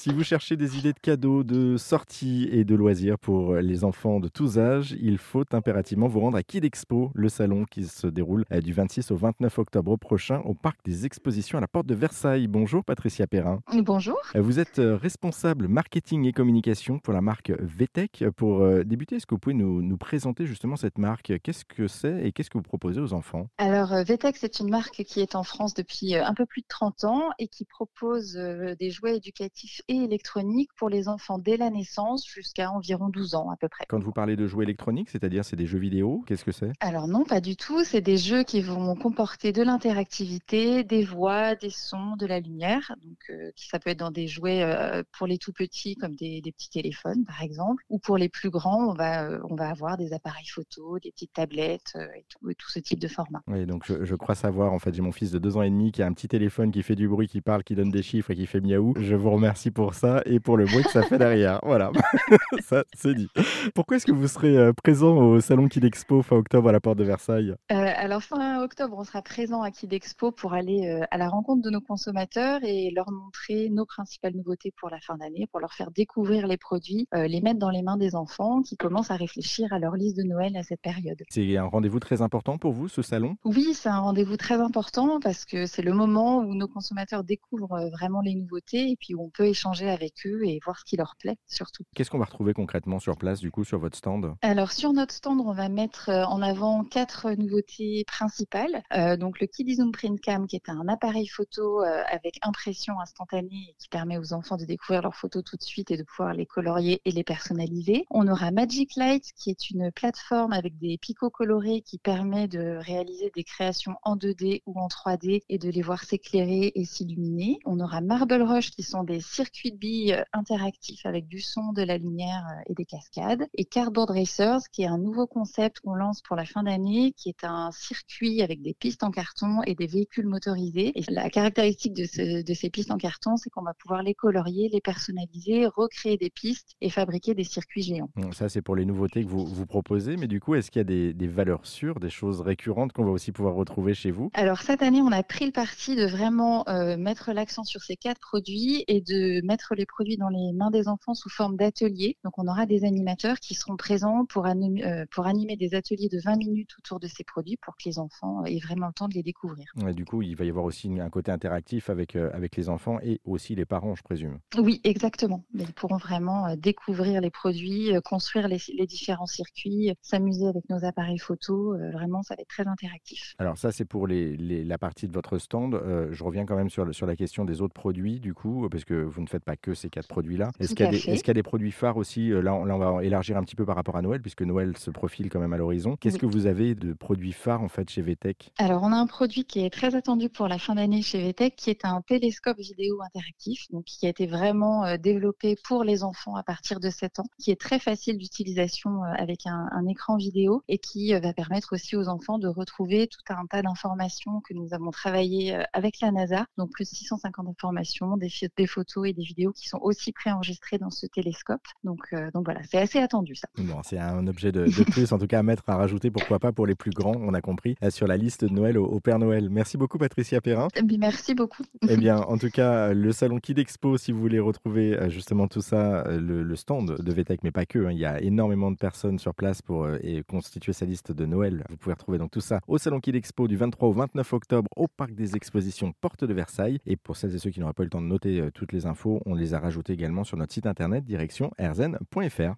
Si vous cherchez des idées de cadeaux, de sorties et de loisirs pour les enfants de tous âges, il faut impérativement vous rendre à Kid Expo, le salon qui se déroule euh, du 26 au 29 octobre prochain au parc des expositions à la porte de Versailles. Bonjour Patricia Perrin. Bonjour. Euh, Vous êtes euh, responsable marketing et communication pour la marque VTech. Pour débuter, est-ce que vous pouvez nous, nous présenter justement cette marque? Qu'est-ce que c'est et qu'est-ce que vous proposez aux enfants? Alors, euh, VTech, c'est une marque qui est en France depuis euh, un peu plus de 30 ans et qui propose euh, des jouets éducatifs et électroniques pour les enfants dès la naissance jusqu'à environ 12 ans à peu près. Quand vous parlez de jouets électroniques, c'est-à-dire c'est des jeux vidéo, qu'est-ce que c'est? Alors non, pas du tout. C'est des jeux qui vont comporter de l'interactivité, des voix, des sons, de la lumière. Donc, euh, ça peut être dans des jouets euh, pour les tout petits, comme des, des petits téléphones, par exemple, ou pour les plus grands, on va, euh, on va avoir des appareils photo, des petites tablettes et, tout, et tout ce type de format. Oui, donc je, je crois savoir, en fait, j'ai mon fils de deux ans et demi qui a un petit téléphone qui fait du bruit, qui parle, qui donne des chiffres et qui fait miaou. Je vous remercie pour ça et pour le bruit que ça fait derrière. Voilà, ça c'est dit. Pourquoi est-ce que vous serez euh, présent au salon Kid Expo fin octobre à la porte de Versailles? Euh, alors fin octobre, on sera présent à Kid Expo pour aller euh, à la rencontre de nos consommateurs et leur montrer nos principales nouveautés pour la fin d'année, pour leur faire découvrir les produits, euh, les mettre dans les mains des enfants qui commencent à réfléchir à leur liste de Noël à cette période. C'est un rendez-vous très important pour vous, ce salon? Oui, c'est un rendez-vous très important parce que c'est le moment où nos consommateurs découvrent euh, vraiment les nouveautés et puis où on peut échanger avec eux et voir ce qui leur plaît surtout. Qu'est-ce qu'on va retrouver concrètement sur place, du coup, sur votre stand? Alors sur notre stand, on va mettre euh, en avant quatre nouveautés principales. Euh, donc le Kiddy Zoom Print Cam, qui est un appareil photo avec impression instantanée et qui permet aux enfants de découvrir leurs photos tout de suite et de pouvoir les colorier et les personnaliser. On aura Magic Light, qui est une plateforme avec des picots colorés qui permet de réaliser des créations en 2D ou en 3D et de les voir s'éclairer et s'illuminer. On aura Marble Rush, qui sont des circuits de billes euh, interactifs avec du son, de la lumière euh, et des cascades. Et Cardboard Racers, qui est un nouveau concept qu'on lance pour la fin d'année, qui est un circuit avec des pistes en carton et des véhicules motorisés. La caractéristique de, ce- de ces pistes en carton, c'est qu'on va pouvoir les colorier, les personnaliser, recréer des pistes et fabriquer des circuits géants. Ça, c'est pour les nouveautés que vous, vous proposez, mais du coup, est-ce qu'il y a des, des valeurs sûres, des choses récurrentes qu'on va aussi pouvoir retrouver chez vous Alors cette année, on a pris le parti de vraiment euh, mettre l'accent sur ces quatre produits et de mettre les produits dans les mains des enfants sous forme d'ateliers. Donc on aura des animateurs qui seront présents pour, anim- euh, pour animer des ateliers de 20 minutes autour de ces produits pour que les enfants aient vraiment le temps de les découvrir. Du coup, il va y avoir aussi un côté interactif avec, euh, avec les enfants et aussi les parents, je présume. Oui, exactement. Ils pourront vraiment découvrir les produits, construire les, les différents circuits, s'amuser avec nos appareils photo. Vraiment, ça va être très interactif. Alors ça, c'est pour les, les- la partie de votre stand. Euh, je reviens quand même sur, le- sur la question des autres produits, du coup, parce que vous ne faites pas que ces quatre produits-là. Est-ce qu'il y, a des- fait. est-ce qu'il y a des produits phares aussi Euh, là on, là, on va élargir un petit peu par rapport à Noël, puisque Noël se profile quand même à l'horizon. Qu'est-ce Oui. que vous avez de produits phares, en fait, chez VTech Alors, on a un produit qui est très attendu pour la fin d'année chez VTech, qui est un télescope vidéo interactif, donc qui a été vraiment euh, développé pour les enfants à partir de 7 ans, qui est très facile d'utilisation euh, avec un, un écran vidéo et qui va permettre aussi aux enfants de retrouver tout un tas d'informations que nous avons travaillées euh, avec la NASA, donc plus de 650 informations, des, photos et des vidéos qui sont aussi préenregistrées dans ce télescope. Donc, euh, donc voilà, c'est assez attendu ça. Bon, c'est un objet de, de plus, en tout cas à mettre, à rajouter, pourquoi pas, pour les plus grands, on a compris, euh, sur la liste de Noël au, au Père Noël. Merci beaucoup, Patricia Perrin. Mais Merci beaucoup. Eh bien, en tout cas, le salon Kid Expo, si vous voulez retrouver justement tout ça, le, le stand de VTech, mais pas que, hein, il y a énormément de personnes sur place pour euh, et constituer sa liste de Noël. Vous pouvez retrouver donc tout ça au salon Kid Expo du 23 au 29 octobre au parc des expositions Porte de Versailles. Et pour celles et ceux qui n'auraient pas eu le temps de noter euh, toutes les infos, on les a rajoutées également sur notre site internet direction erzen.fr.